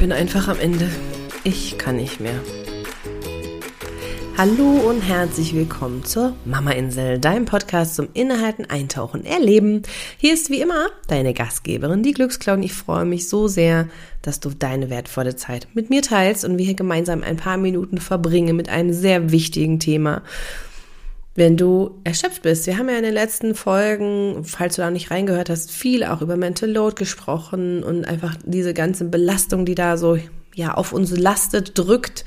bin einfach am Ende. Ich kann nicht mehr. Hallo und herzlich willkommen zur Mama Insel, deinem Podcast zum Innehalten, Eintauchen, Erleben. Hier ist wie immer deine Gastgeberin, die Glücksclown. Ich freue mich so sehr, dass du deine wertvolle Zeit mit mir teilst und wir hier gemeinsam ein paar Minuten verbringen mit einem sehr wichtigen Thema. Wenn du erschöpft bist, wir haben ja in den letzten Folgen, falls du da nicht reingehört hast, viel auch über Mental Load gesprochen und einfach diese ganze Belastung, die da so ja auf uns lastet, drückt.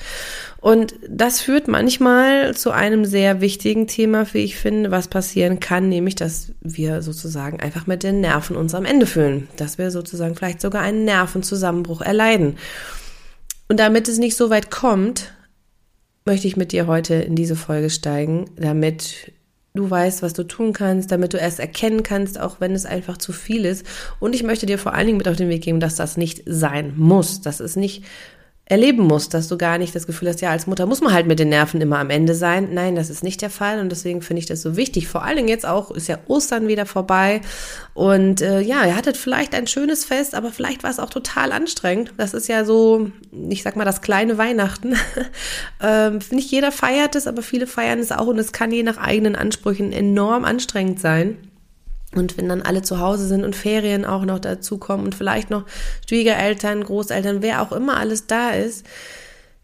Und das führt manchmal zu einem sehr wichtigen Thema, wie ich finde, was passieren kann, nämlich, dass wir sozusagen einfach mit den Nerven uns am Ende fühlen, dass wir sozusagen vielleicht sogar einen Nervenzusammenbruch erleiden. Und damit es nicht so weit kommt, möchte ich mit dir heute in diese Folge steigen, damit du weißt, was du tun kannst, damit du erst erkennen kannst, auch wenn es einfach zu viel ist. Und ich möchte dir vor allen Dingen mit auf den Weg geben, dass das nicht sein muss, dass es nicht erleben musst, dass du gar nicht das Gefühl hast, ja, als Mutter muss man halt mit den Nerven immer am Ende sein. Nein, das ist nicht der Fall und deswegen finde ich das so wichtig. Vor allen Dingen jetzt auch, ist ja Ostern wieder vorbei und äh, ja, ihr hattet vielleicht ein schönes Fest, aber vielleicht war es auch total anstrengend. Das ist ja so, ich sag mal, das kleine Weihnachten. ähm, nicht jeder feiert es, aber viele feiern es auch und es kann je nach eigenen Ansprüchen enorm anstrengend sein. Und wenn dann alle zu Hause sind und Ferien auch noch dazukommen und vielleicht noch Schwiegereltern, Großeltern, wer auch immer alles da ist,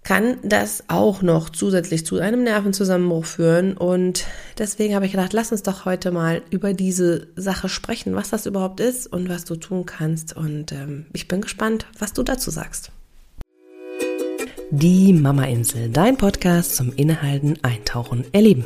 kann das auch noch zusätzlich zu einem Nervenzusammenbruch führen. Und deswegen habe ich gedacht, lass uns doch heute mal über diese Sache sprechen, was das überhaupt ist und was du tun kannst. Und ähm, ich bin gespannt, was du dazu sagst. Die Mama Insel, dein Podcast zum Innehalten, Eintauchen, Erleben.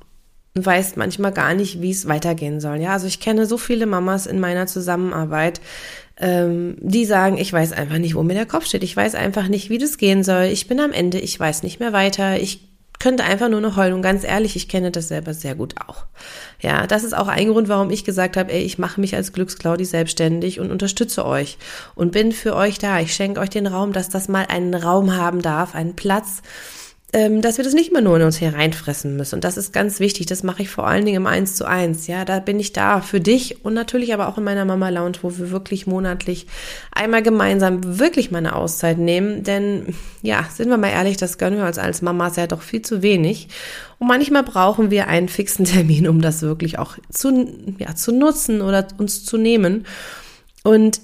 weißt manchmal gar nicht, wie es weitergehen soll. Ja, also ich kenne so viele Mamas in meiner Zusammenarbeit, ähm, die sagen, ich weiß einfach nicht, wo mir der Kopf steht. Ich weiß einfach nicht, wie das gehen soll. Ich bin am Ende, ich weiß nicht mehr weiter. Ich könnte einfach nur noch heulen. Und ganz ehrlich, ich kenne das selber sehr gut auch. Ja, das ist auch ein Grund, warum ich gesagt habe, ey, ich mache mich als Glücksclaudi selbstständig und unterstütze euch und bin für euch da. Ich schenke euch den Raum, dass das mal einen Raum haben darf, einen Platz, dass wir das nicht mehr nur in uns hereinfressen müssen. Und das ist ganz wichtig. Das mache ich vor allen Dingen im Eins zu eins. Ja, da bin ich da für dich und natürlich aber auch in meiner Mama Lounge, wo wir wirklich monatlich einmal gemeinsam wirklich mal eine Auszeit nehmen. Denn ja, sind wir mal ehrlich, das gönnen wir uns als Mamas ja doch viel zu wenig. Und manchmal brauchen wir einen fixen Termin, um das wirklich auch zu, ja, zu nutzen oder uns zu nehmen. Und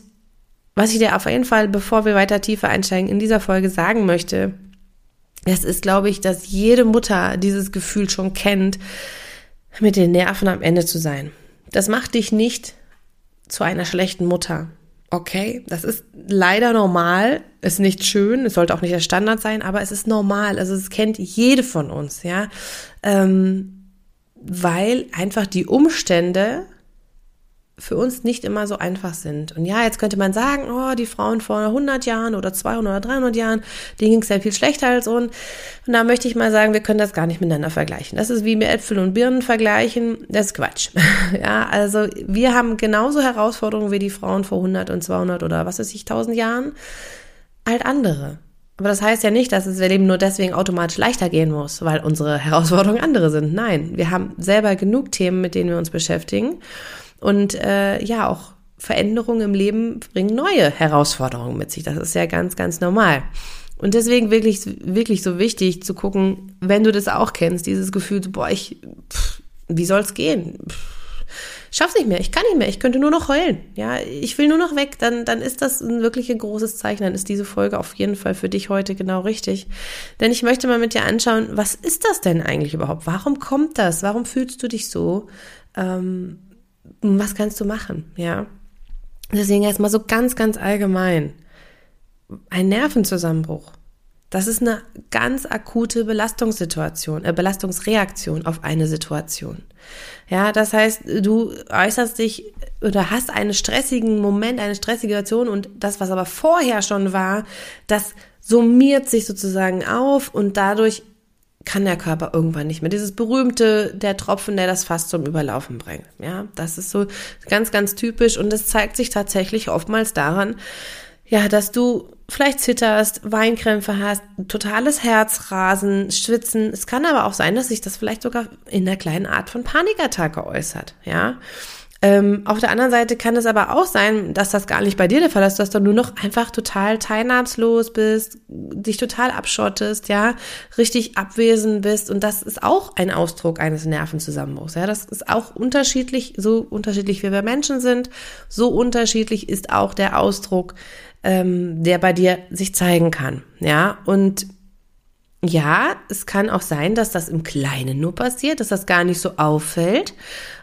was ich dir auf jeden Fall, bevor wir weiter tiefer einsteigen, in dieser Folge sagen möchte, es ist, glaube ich, dass jede Mutter dieses Gefühl schon kennt, mit den Nerven am Ende zu sein. Das macht dich nicht zu einer schlechten Mutter. Okay, das ist leider normal, ist nicht schön, es sollte auch nicht der Standard sein, aber es ist normal. Also es kennt jede von uns, ja, ähm, weil einfach die Umstände für uns nicht immer so einfach sind. Und ja, jetzt könnte man sagen, oh, die Frauen vor 100 Jahren oder 200 oder 300 Jahren, denen ging es ja viel schlechter als uns. Und da möchte ich mal sagen, wir können das gar nicht miteinander vergleichen. Das ist wie mir Äpfel und Birnen vergleichen. Das ist Quatsch. ja, also wir haben genauso Herausforderungen wie die Frauen vor 100 und 200 oder was weiß ich, 1000 Jahren. Halt andere. Aber das heißt ja nicht, dass es Leben nur deswegen automatisch leichter gehen muss, weil unsere Herausforderungen andere sind. Nein, wir haben selber genug Themen, mit denen wir uns beschäftigen. Und äh, ja, auch Veränderungen im Leben bringen neue Herausforderungen mit sich. Das ist ja ganz, ganz normal. Und deswegen wirklich, wirklich so wichtig zu gucken, wenn du das auch kennst, dieses Gefühl, boah, ich, pff, wie soll's gehen? Pff, schaff's nicht mehr, ich kann nicht mehr, ich könnte nur noch heulen. Ja, ich will nur noch weg, dann, dann ist das ein wirklich ein großes Zeichen. Dann ist diese Folge auf jeden Fall für dich heute genau richtig. Denn ich möchte mal mit dir anschauen, was ist das denn eigentlich überhaupt? Warum kommt das? Warum fühlst du dich so? Ähm, was kannst du machen, ja? Deswegen erstmal so ganz, ganz allgemein. Ein Nervenzusammenbruch. Das ist eine ganz akute Belastungssituation, äh, Belastungsreaktion auf eine Situation. Ja, das heißt, du äußerst dich oder hast einen stressigen Moment, eine stressige Situation und das, was aber vorher schon war, das summiert sich sozusagen auf und dadurch kann der Körper irgendwann nicht mehr. Dieses berühmte, der Tropfen, der das Fass zum Überlaufen bringt. Ja, das ist so ganz, ganz typisch und es zeigt sich tatsächlich oftmals daran, ja, dass du vielleicht zitterst, Weinkrämpfe hast, totales Herzrasen, Schwitzen. Es kann aber auch sein, dass sich das vielleicht sogar in einer kleinen Art von Panikattacke äußert. Ja, ähm, auf der anderen Seite kann es aber auch sein, dass das gar nicht bei dir der Fall ist, dass du nur noch einfach total teilnahmslos bist, dich total abschottest, ja, richtig abwesend bist. Und das ist auch ein Ausdruck eines Nervenzusammenbruchs, ja, das ist auch unterschiedlich, so unterschiedlich wie wir Menschen sind, so unterschiedlich ist auch der Ausdruck, ähm, der bei dir sich zeigen kann, ja, und ja, es kann auch sein, dass das im Kleinen nur passiert, dass das gar nicht so auffällt.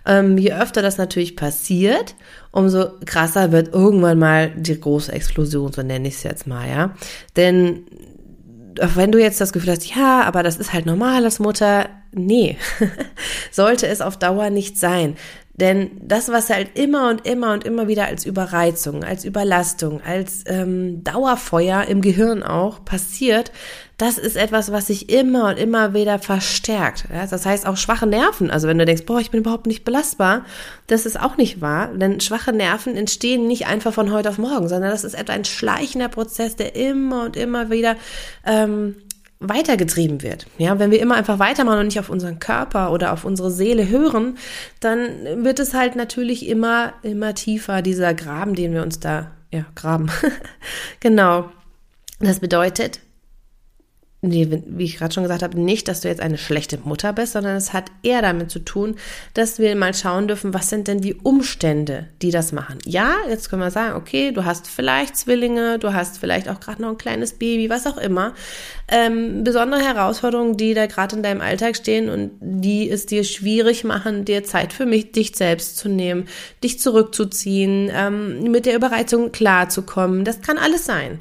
Ähm, je öfter das natürlich passiert, umso krasser wird irgendwann mal die große Explosion, so nenne ich es jetzt mal, ja. Denn wenn du jetzt das Gefühl hast, ja, aber das ist halt normal als Mutter, nee, sollte es auf Dauer nicht sein. Denn das, was halt immer und immer und immer wieder als Überreizung, als Überlastung, als ähm, Dauerfeuer im Gehirn auch passiert, das ist etwas, was sich immer und immer wieder verstärkt. Das heißt auch schwache Nerven. Also wenn du denkst, boah, ich bin überhaupt nicht belastbar, das ist auch nicht wahr. Denn schwache Nerven entstehen nicht einfach von heute auf morgen, sondern das ist etwa ein schleichender Prozess, der immer und immer wieder ähm, weitergetrieben wird. Ja, wenn wir immer einfach weitermachen und nicht auf unseren Körper oder auf unsere Seele hören, dann wird es halt natürlich immer, immer tiefer, dieser Graben, den wir uns da, ja, graben. genau. Das bedeutet, wie ich gerade schon gesagt habe, nicht, dass du jetzt eine schlechte Mutter bist, sondern es hat eher damit zu tun, dass wir mal schauen dürfen, was sind denn die Umstände, die das machen. Ja, jetzt können wir sagen, okay, du hast vielleicht Zwillinge, du hast vielleicht auch gerade noch ein kleines Baby, was auch immer. Ähm, besondere Herausforderungen, die da gerade in deinem Alltag stehen und die es dir schwierig machen, dir Zeit für mich, dich selbst zu nehmen, dich zurückzuziehen, ähm, mit der Überreizung klarzukommen. Das kann alles sein.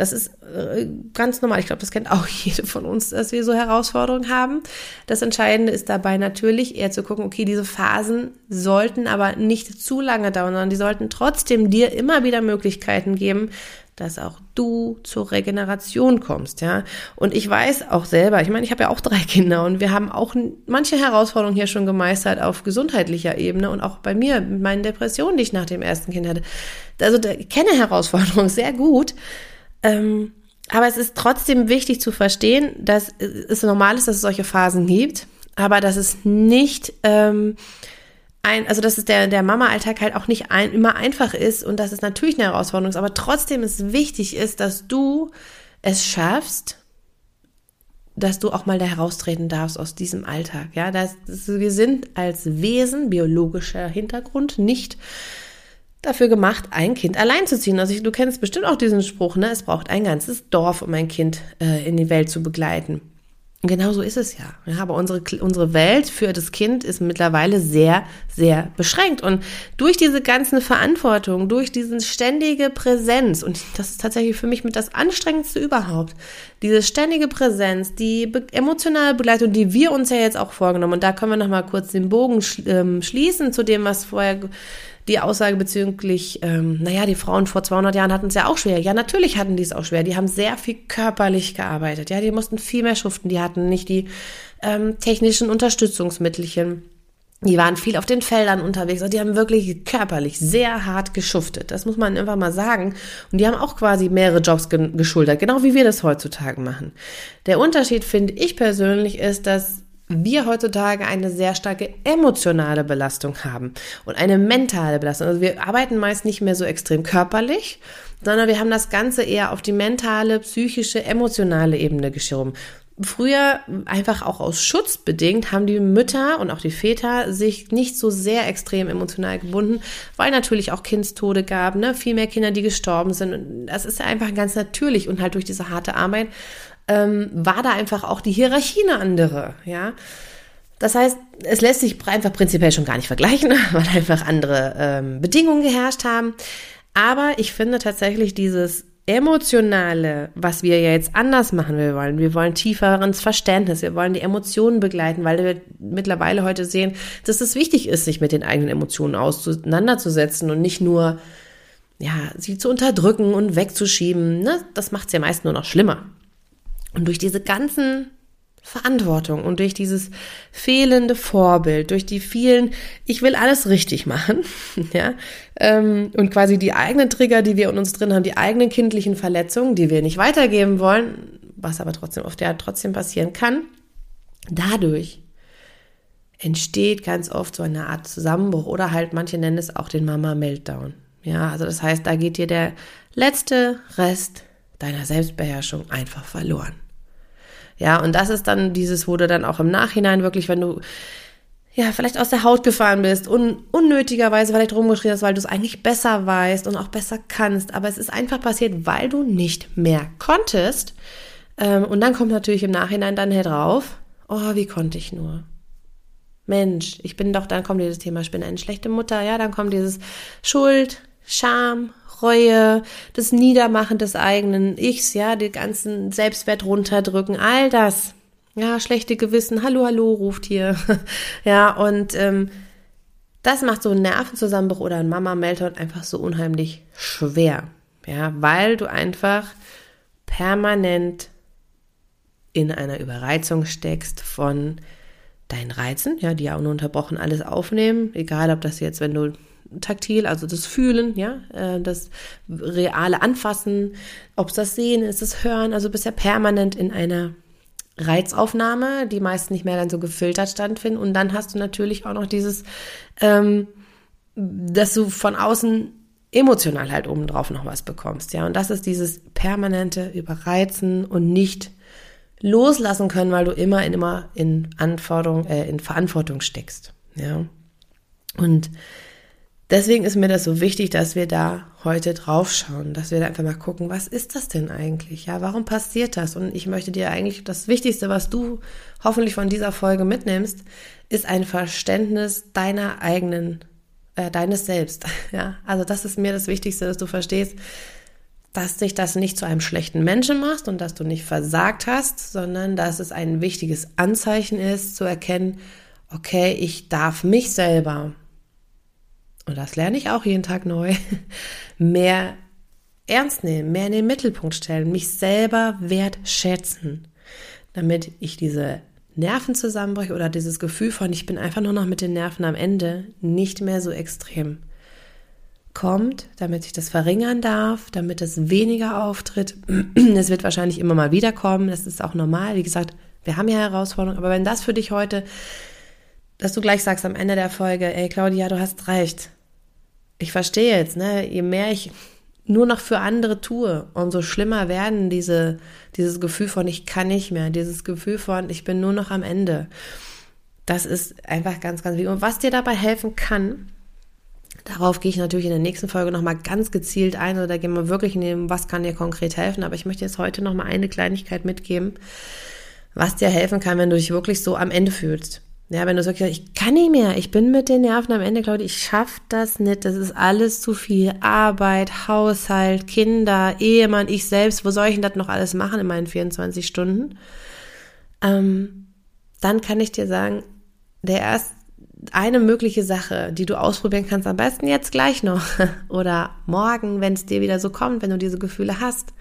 Das ist äh, ganz normal. Ich glaube, das kennt auch jede von uns, dass wir so Herausforderungen haben. Das Entscheidende ist dabei natürlich eher zu gucken, okay, diese Phasen sollten aber nicht zu lange dauern, sondern die sollten trotzdem dir immer wieder Möglichkeiten geben, dass auch du zur Regeneration kommst, ja. Und ich weiß auch selber, ich meine, ich habe ja auch drei Kinder und wir haben auch manche Herausforderungen hier schon gemeistert auf gesundheitlicher Ebene und auch bei mir mit meinen Depressionen, die ich nach dem ersten Kind hatte. Also ich kenne Herausforderungen sehr gut. Ähm, aber es ist trotzdem wichtig zu verstehen, dass es normal ist, dass es solche Phasen gibt, aber dass es nicht ähm, ein, also dass es der, der Mama-Alltag halt auch nicht ein, immer einfach ist und dass es natürlich eine Herausforderung ist, aber trotzdem es wichtig ist, dass du es schaffst, dass du auch mal da heraustreten darfst aus diesem Alltag. Ja, das, das, wir sind als Wesen biologischer Hintergrund nicht dafür gemacht, ein Kind allein zu ziehen. Also ich, du kennst bestimmt auch diesen Spruch, ne? Es braucht ein ganzes Dorf, um ein Kind äh, in die Welt zu begleiten. Genau so ist es ja. ja. Aber unsere, unsere Welt für das Kind ist mittlerweile sehr, sehr beschränkt. Und durch diese ganzen Verantwortung, durch diese ständige Präsenz, und das ist tatsächlich für mich mit das Anstrengendste überhaupt, diese ständige Präsenz, die be emotionale Begleitung, die wir uns ja jetzt auch vorgenommen, und da können wir nochmal kurz den Bogen sch ähm, schließen zu dem, was vorher die Aussage bezüglich, ähm, naja, die Frauen vor 200 Jahren hatten es ja auch schwer. Ja, natürlich hatten die es auch schwer. Die haben sehr viel körperlich gearbeitet. Ja, die mussten viel mehr schuften. Die hatten nicht die ähm, technischen Unterstützungsmittelchen. Die waren viel auf den Feldern unterwegs. Also die haben wirklich körperlich sehr hart geschuftet. Das muss man einfach mal sagen. Und die haben auch quasi mehrere Jobs ge geschultert, genau wie wir das heutzutage machen. Der Unterschied, finde ich persönlich, ist, dass wir heutzutage eine sehr starke emotionale Belastung haben und eine mentale Belastung. Also wir arbeiten meist nicht mehr so extrem körperlich, sondern wir haben das Ganze eher auf die mentale, psychische, emotionale Ebene geschoben. Früher, einfach auch aus Schutz bedingt, haben die Mütter und auch die Väter sich nicht so sehr extrem emotional gebunden, weil natürlich auch Kindstode gab, ne? viel mehr Kinder, die gestorben sind. Das ist einfach ganz natürlich und halt durch diese harte Arbeit ähm, war da einfach auch die Hierarchie eine andere, ja. Das heißt, es lässt sich einfach prinzipiell schon gar nicht vergleichen, weil einfach andere ähm, Bedingungen geherrscht haben. Aber ich finde tatsächlich dieses emotionale, was wir ja jetzt anders machen wir wollen. Wir wollen tieferes Verständnis, wir wollen die Emotionen begleiten, weil wir mittlerweile heute sehen, dass es wichtig ist, sich mit den eigenen Emotionen auseinanderzusetzen und nicht nur ja, sie zu unterdrücken und wegzuschieben, ne? das macht es ja meist nur noch schlimmer. Und durch diese ganzen Verantwortung und durch dieses fehlende Vorbild, durch die vielen, ich will alles richtig machen, ja, ähm, und quasi die eigenen Trigger, die wir in uns drin haben, die eigenen kindlichen Verletzungen, die wir nicht weitergeben wollen, was aber trotzdem auf der trotzdem passieren kann, dadurch entsteht ganz oft so eine Art Zusammenbruch oder halt manche nennen es auch den Mama Meltdown. Ja, also das heißt, da geht dir der letzte Rest deiner Selbstbeherrschung einfach verloren. Ja, und das ist dann dieses, wo du dann auch im Nachhinein wirklich, wenn du ja, vielleicht aus der Haut gefahren bist und unnötigerweise vielleicht rumgeschrien hast, weil du es eigentlich besser weißt und auch besser kannst. Aber es ist einfach passiert, weil du nicht mehr konntest. Ähm, und dann kommt natürlich im Nachhinein dann drauf, oh, wie konnte ich nur? Mensch, ich bin doch, dann kommt dieses Thema, ich bin eine schlechte Mutter, ja, dann kommt dieses Schuld, Scham, Reue, das Niedermachen des eigenen Ichs, ja, die ganzen Selbstwert runterdrücken, all das. Ja, schlechte Gewissen, hallo, hallo, ruft hier. ja, und ähm, das macht so einen Nervenzusammenbruch oder ein Mama-Meltdown einfach so unheimlich schwer. Ja, weil du einfach permanent in einer Überreizung steckst von deinen Reizen, ja, die ja ununterbrochen alles aufnehmen, egal ob das jetzt, wenn du taktil, also das Fühlen, ja, äh, das reale Anfassen, ob es das Sehen ist, das Hören, also bist ja permanent in einer Reizaufnahme, die meist nicht mehr dann so gefiltert stattfinden. Und dann hast du natürlich auch noch dieses, ähm, dass du von außen emotional halt obendrauf noch was bekommst, ja. Und das ist dieses permanente Überreizen und nicht loslassen können, weil du immer in immer in Anforderung, äh, in Verantwortung steckst, ja. Und Deswegen ist mir das so wichtig, dass wir da heute drauf schauen, dass wir da einfach mal gucken, was ist das denn eigentlich? Ja, warum passiert das? Und ich möchte dir eigentlich das Wichtigste, was du hoffentlich von dieser Folge mitnimmst, ist ein Verständnis deiner eigenen, äh, deines Selbst. Ja, also das ist mir das Wichtigste, dass du verstehst, dass dich das nicht zu einem schlechten Menschen macht und dass du nicht versagt hast, sondern dass es ein wichtiges Anzeichen ist, zu erkennen, okay, ich darf mich selber und das lerne ich auch jeden Tag neu, mehr ernst nehmen, mehr in den Mittelpunkt stellen, mich selber wertschätzen, damit ich diese Nervenzusammenbrüche oder dieses Gefühl von, ich bin einfach nur noch mit den Nerven am Ende, nicht mehr so extrem kommt, damit ich das verringern darf, damit es weniger auftritt. Es wird wahrscheinlich immer mal wieder kommen, das ist auch normal. Wie gesagt, wir haben ja Herausforderungen, aber wenn das für dich heute, dass du gleich sagst am Ende der Folge, ey Claudia, du hast recht, ich verstehe jetzt, ne, je mehr ich nur noch für andere tue, umso schlimmer werden diese, dieses Gefühl von ich kann nicht mehr, dieses Gefühl von ich bin nur noch am Ende. Das ist einfach ganz, ganz wichtig. Und was dir dabei helfen kann, darauf gehe ich natürlich in der nächsten Folge nochmal ganz gezielt ein oder da gehen wir wirklich in dem, was kann dir konkret helfen. Aber ich möchte jetzt heute nochmal eine Kleinigkeit mitgeben, was dir helfen kann, wenn du dich wirklich so am Ende fühlst. Ja, wenn du sagst, ich kann nicht mehr, ich bin mit den Nerven am Ende, Claudia, ich schaff das nicht, das ist alles zu viel. Arbeit, Haushalt, Kinder, Ehemann, ich selbst, wo soll ich denn das noch alles machen in meinen 24 Stunden? Ähm, dann kann ich dir sagen, der erst eine mögliche Sache, die du ausprobieren kannst, am besten jetzt gleich noch oder morgen, wenn es dir wieder so kommt, wenn du diese Gefühle hast,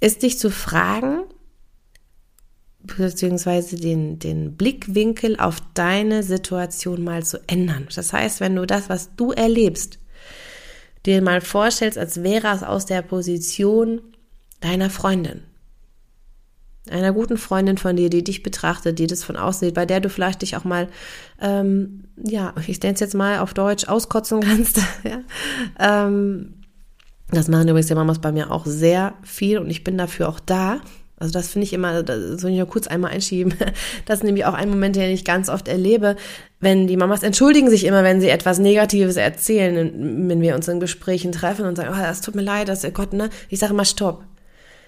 ist dich zu fragen, beziehungsweise den, den Blickwinkel auf deine Situation mal zu ändern. Das heißt, wenn du das, was du erlebst, dir mal vorstellst, als wäre es aus der Position deiner Freundin, einer guten Freundin von dir, die dich betrachtet, die das von außen sieht, bei der du vielleicht dich auch mal, ähm, ja, ich nenne es jetzt mal auf Deutsch, auskotzen kannst. ja? ähm, das machen übrigens die Mamas bei mir auch sehr viel und ich bin dafür auch da. Also das finde ich immer, das soll ich nur kurz einmal einschieben. Das ist nämlich auch ein Moment, den ich ganz oft erlebe, wenn die Mamas entschuldigen sich immer, wenn sie etwas Negatives erzählen, wenn wir uns in Gesprächen treffen und sagen, oh, das tut mir leid, das Gott, ne? Ich sage immer, stopp.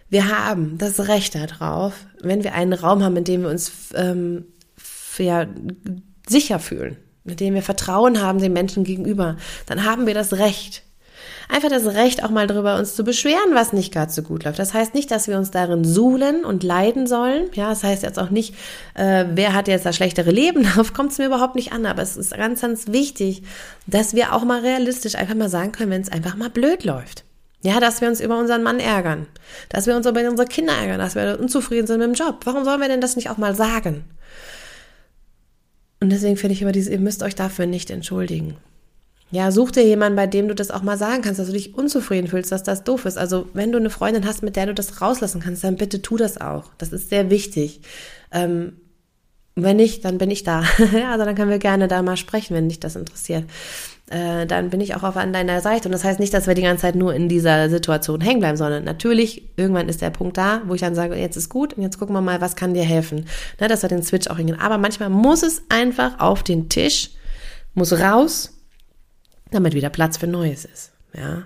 Wir haben das Recht darauf, wenn wir einen Raum haben, in dem wir uns ähm, ja, sicher fühlen, mit dem wir Vertrauen haben den Menschen gegenüber, dann haben wir das Recht, einfach das Recht, auch mal darüber uns zu beschweren, was nicht gerade so gut läuft. Das heißt nicht, dass wir uns darin suhlen und leiden sollen. Ja, das heißt jetzt auch nicht, äh, wer hat jetzt das schlechtere Leben. Darauf kommt es mir überhaupt nicht an. Aber es ist ganz, ganz wichtig, dass wir auch mal realistisch einfach mal sagen können, wenn es einfach mal blöd läuft. Ja, dass wir uns über unseren Mann ärgern, dass wir uns über unsere Kinder ärgern, dass wir unzufrieden sind mit dem Job. Warum sollen wir denn das nicht auch mal sagen? Und deswegen finde ich immer dieses, ihr müsst euch dafür nicht entschuldigen. Ja, such dir jemanden, bei dem du das auch mal sagen kannst, dass du dich unzufrieden fühlst, dass das doof ist. Also wenn du eine Freundin hast, mit der du das rauslassen kannst, dann bitte tu das auch. Das ist sehr wichtig. Ähm, wenn nicht, dann bin ich da. also dann können wir gerne da mal sprechen, wenn dich das interessiert. Äh, dann bin ich auch auf an deiner Seite. Und das heißt nicht, dass wir die ganze Zeit nur in dieser Situation hängen bleiben, sondern natürlich, irgendwann ist der Punkt da, wo ich dann sage, jetzt ist gut und jetzt gucken wir mal, was kann dir helfen. Ne, dass wir den Switch auch hingehen. Aber manchmal muss es einfach auf den Tisch, muss raus damit wieder Platz für Neues ist. Ja.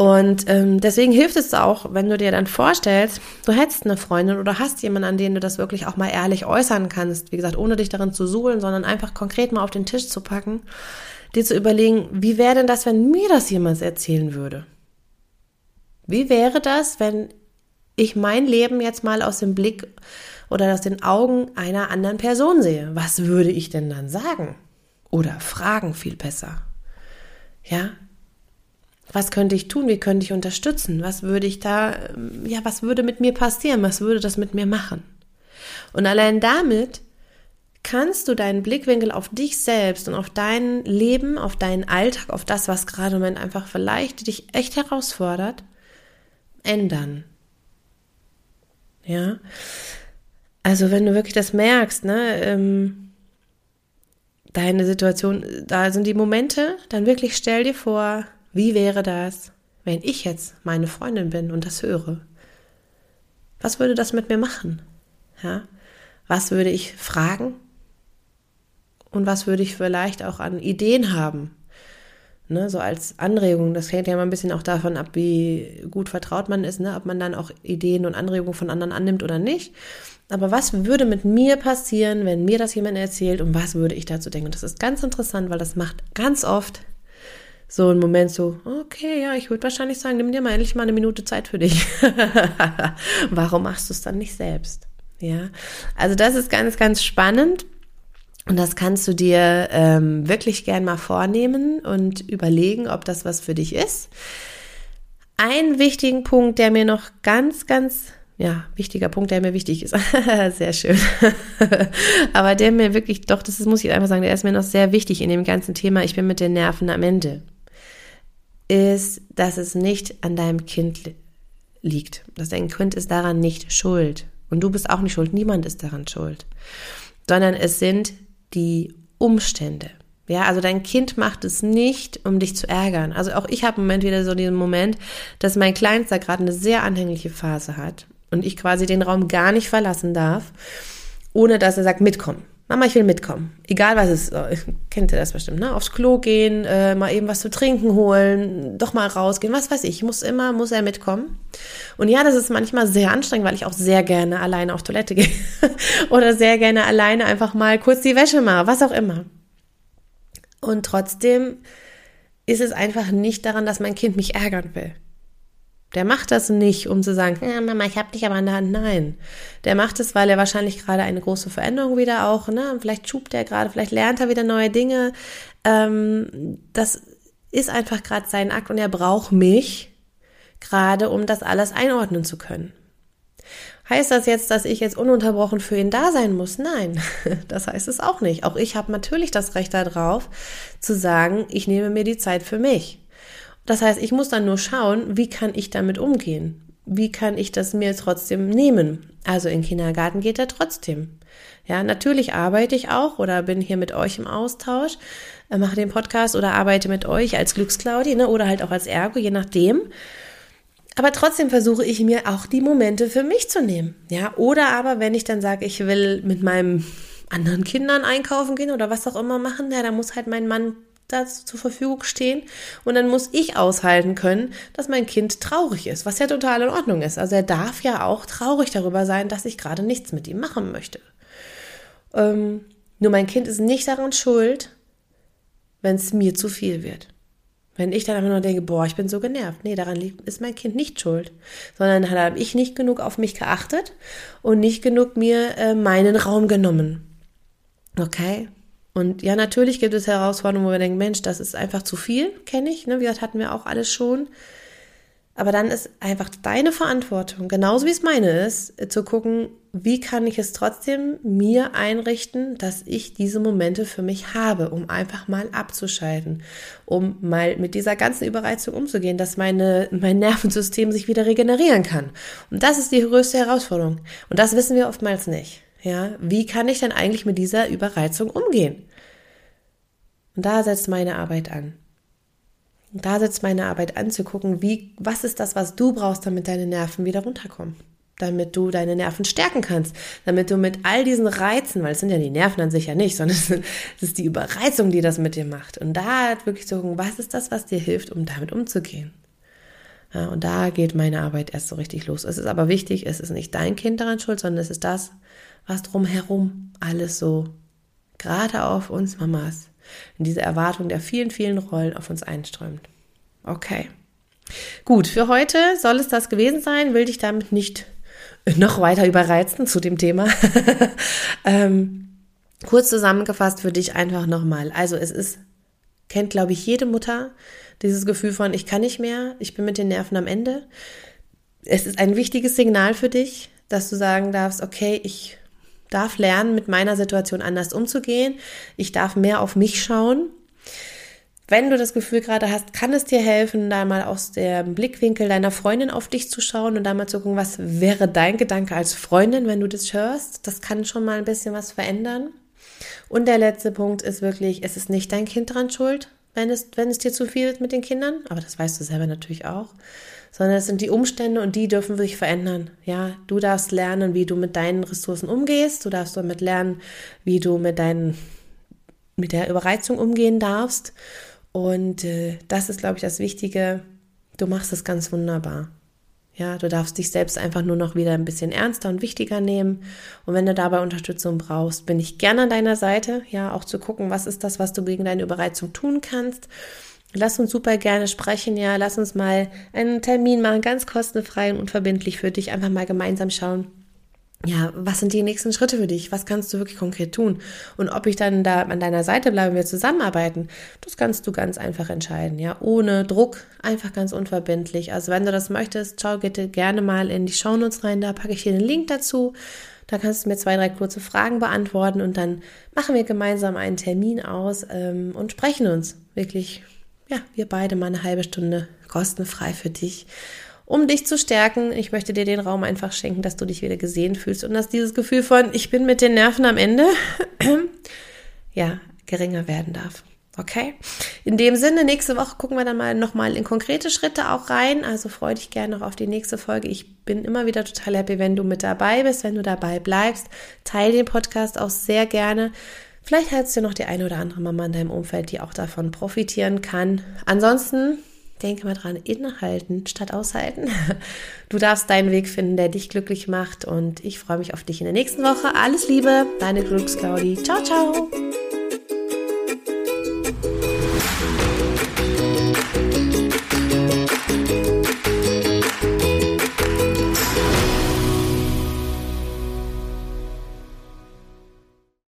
Und ähm, deswegen hilft es auch, wenn du dir dann vorstellst, du hättest eine Freundin oder hast jemanden, an den du das wirklich auch mal ehrlich äußern kannst, wie gesagt, ohne dich darin zu suhlen, sondern einfach konkret mal auf den Tisch zu packen, dir zu überlegen, wie wäre denn das, wenn mir das jemand erzählen würde? Wie wäre das, wenn ich mein Leben jetzt mal aus dem Blick oder aus den Augen einer anderen Person sehe? Was würde ich denn dann sagen? Oder fragen viel besser. Ja? Was könnte ich tun? Wie könnte ich unterstützen? Was würde ich da, ähm, ja, was würde mit mir passieren? Was würde das mit mir machen? Und allein damit kannst du deinen Blickwinkel auf dich selbst und auf dein Leben, auf deinen Alltag, auf das, was gerade im Moment einfach vielleicht dich echt herausfordert, ändern. Ja. Also wenn du wirklich das merkst, ne, ähm, deine Situation, da sind die Momente, dann wirklich stell dir vor, wie wäre das, wenn ich jetzt meine Freundin bin und das höre? Was würde das mit mir machen? Ja? Was würde ich fragen? Und was würde ich vielleicht auch an Ideen haben? Ne, so als Anregung, das hängt ja immer ein bisschen auch davon ab, wie gut vertraut man ist, ne, ob man dann auch Ideen und Anregungen von anderen annimmt oder nicht. Aber was würde mit mir passieren, wenn mir das jemand erzählt und was würde ich dazu denken? Und das ist ganz interessant, weil das macht ganz oft so einen Moment so, okay, ja, ich würde wahrscheinlich sagen, nimm dir mal endlich mal eine Minute Zeit für dich. Warum machst du es dann nicht selbst? Ja, also das ist ganz, ganz spannend. Und das kannst du dir ähm, wirklich gern mal vornehmen und überlegen, ob das was für dich ist. Ein wichtigen Punkt, der mir noch ganz, ganz ja, wichtiger Punkt, der mir wichtig ist. sehr schön. Aber der mir wirklich, doch, das muss ich einfach sagen, der ist mir noch sehr wichtig in dem ganzen Thema. Ich bin mit den Nerven am Ende. Ist, dass es nicht an deinem Kind liegt. Dass dein Kind ist daran nicht schuld. Und du bist auch nicht schuld. Niemand ist daran schuld. Sondern es sind die Umstände. Ja, also dein Kind macht es nicht, um dich zu ärgern. Also auch ich habe im Moment wieder so diesen Moment, dass mein Kleinster gerade eine sehr anhängliche Phase hat und ich quasi den Raum gar nicht verlassen darf, ohne dass er sagt, mitkommen. Mama, ich will mitkommen. Egal was es ist. Oh, kennt ihr das bestimmt, ne? Aufs Klo gehen, äh, mal eben was zu trinken holen, doch mal rausgehen, was weiß ich. Muss immer, muss er mitkommen. Und ja, das ist manchmal sehr anstrengend, weil ich auch sehr gerne alleine auf Toilette gehe. Oder sehr gerne alleine einfach mal kurz die Wäsche mache, was auch immer. Und trotzdem ist es einfach nicht daran, dass mein Kind mich ärgern will. Der macht das nicht, um zu sagen, ja, Mama, ich hab dich aber an der Hand. Nein. Der macht es, weil er wahrscheinlich gerade eine große Veränderung wieder auch, ne? Vielleicht schubt er gerade, vielleicht lernt er wieder neue Dinge. Ähm, das ist einfach gerade sein Akt und er braucht mich gerade, um das alles einordnen zu können. Heißt das jetzt, dass ich jetzt ununterbrochen für ihn da sein muss? Nein, das heißt es auch nicht. Auch ich habe natürlich das Recht darauf, zu sagen, ich nehme mir die Zeit für mich. Das heißt, ich muss dann nur schauen, wie kann ich damit umgehen? Wie kann ich das mir trotzdem nehmen? Also in Kindergarten geht er trotzdem. Ja, natürlich arbeite ich auch oder bin hier mit euch im Austausch, äh, mache den Podcast oder arbeite mit euch als Glücksclaudi ne, oder halt auch als Ergo, je nachdem. Aber trotzdem versuche ich mir auch die Momente für mich zu nehmen. Ja, oder aber wenn ich dann sage, ich will mit meinem anderen Kindern einkaufen gehen oder was auch immer machen, ja, da muss halt mein Mann dazu zur Verfügung stehen und dann muss ich aushalten können, dass mein Kind traurig ist, was ja total in Ordnung ist. Also er darf ja auch traurig darüber sein, dass ich gerade nichts mit ihm machen möchte. Ähm, nur mein Kind ist nicht daran schuld, wenn es mir zu viel wird. Wenn ich dann einfach nur denke, boah, ich bin so genervt. Nee, daran ist mein Kind nicht schuld. Sondern da habe ich nicht genug auf mich geachtet und nicht genug mir äh, meinen Raum genommen. Okay? Und ja, natürlich gibt es Herausforderungen, wo wir denken, Mensch, das ist einfach zu viel, kenne ich. Ne? Wie gesagt, hatten wir auch alles schon. Aber dann ist einfach deine Verantwortung, genauso wie es meine ist, zu gucken, wie kann ich es trotzdem mir einrichten, dass ich diese Momente für mich habe, um einfach mal abzuschalten, um mal mit dieser ganzen Überreizung umzugehen, dass meine, mein Nervensystem sich wieder regenerieren kann. Und das ist die größte Herausforderung. Und das wissen wir oftmals nicht. Ja, wie kann ich denn eigentlich mit dieser Überreizung umgehen? Und da setzt meine Arbeit an. Und da setzt meine Arbeit an, zu gucken, wie, was ist das, was du brauchst, damit deine Nerven wieder runterkommen. Damit du deine Nerven stärken kannst. Damit du mit all diesen Reizen, weil es sind ja die Nerven an sich ja nicht, sondern es ist die Überreizung, die das mit dir macht. Und da wirklich zu gucken, was ist das, was dir hilft, um damit umzugehen. Ja, und da geht meine Arbeit erst so richtig los. Es ist aber wichtig, es ist nicht dein Kind daran schuld, sondern es ist das, was drumherum alles so gerade auf uns Mamas in diese Erwartung der vielen, vielen Rollen auf uns einströmt. Okay. Gut, für heute soll es das gewesen sein. Will dich damit nicht noch weiter überreizen zu dem Thema. ähm, kurz zusammengefasst für dich einfach nochmal. Also es ist, kennt glaube ich jede Mutter, dieses Gefühl von, ich kann nicht mehr, ich bin mit den Nerven am Ende. Es ist ein wichtiges Signal für dich, dass du sagen darfst, okay, ich darf lernen, mit meiner Situation anders umzugehen. Ich darf mehr auf mich schauen. Wenn du das Gefühl gerade hast, kann es dir helfen, da mal aus dem Blickwinkel deiner Freundin auf dich zu schauen und da mal zu gucken, was wäre dein Gedanke als Freundin, wenn du das hörst. Das kann schon mal ein bisschen was verändern. Und der letzte Punkt ist wirklich, es ist nicht dein Kind dran schuld, wenn es, wenn es dir zu viel ist mit den Kindern. Aber das weißt du selber natürlich auch sondern es sind die Umstände und die dürfen sich verändern. Ja, du darfst lernen, wie du mit deinen Ressourcen umgehst. Du darfst damit lernen, wie du mit deinen, mit der Überreizung umgehen darfst. Und äh, das ist, glaube ich, das Wichtige. Du machst es ganz wunderbar. Ja, du darfst dich selbst einfach nur noch wieder ein bisschen ernster und wichtiger nehmen. Und wenn du dabei Unterstützung brauchst, bin ich gerne an deiner Seite. Ja, auch zu gucken, was ist das, was du gegen deine Überreizung tun kannst. Lass uns super gerne sprechen, ja. Lass uns mal einen Termin machen, ganz kostenfrei und unverbindlich für dich. Einfach mal gemeinsam schauen. Ja, was sind die nächsten Schritte für dich? Was kannst du wirklich konkret tun? Und ob ich dann da an deiner Seite bleibe, wir zusammenarbeiten, das kannst du ganz einfach entscheiden, ja. Ohne Druck, einfach ganz unverbindlich. Also wenn du das möchtest, schau bitte gerne mal in die Shownotes rein, da packe ich dir den Link dazu. Da kannst du mir zwei, drei kurze Fragen beantworten und dann machen wir gemeinsam einen Termin aus ähm, und sprechen uns wirklich ja, wir beide mal eine halbe Stunde kostenfrei für dich, um dich zu stärken. Ich möchte dir den Raum einfach schenken, dass du dich wieder gesehen fühlst und dass dieses Gefühl von, ich bin mit den Nerven am Ende, ja, geringer werden darf. Okay? In dem Sinne, nächste Woche gucken wir dann mal nochmal in konkrete Schritte auch rein. Also freu dich gerne noch auf die nächste Folge. Ich bin immer wieder total happy, wenn du mit dabei bist, wenn du dabei bleibst. Teil den Podcast auch sehr gerne. Vielleicht hast du noch die eine oder andere Mama in deinem Umfeld, die auch davon profitieren kann. Ansonsten denke mal dran, innehalten statt aushalten. Du darfst deinen Weg finden, der dich glücklich macht und ich freue mich auf dich in der nächsten Woche. Alles Liebe, deine Glücksclaudi. Ciao, ciao.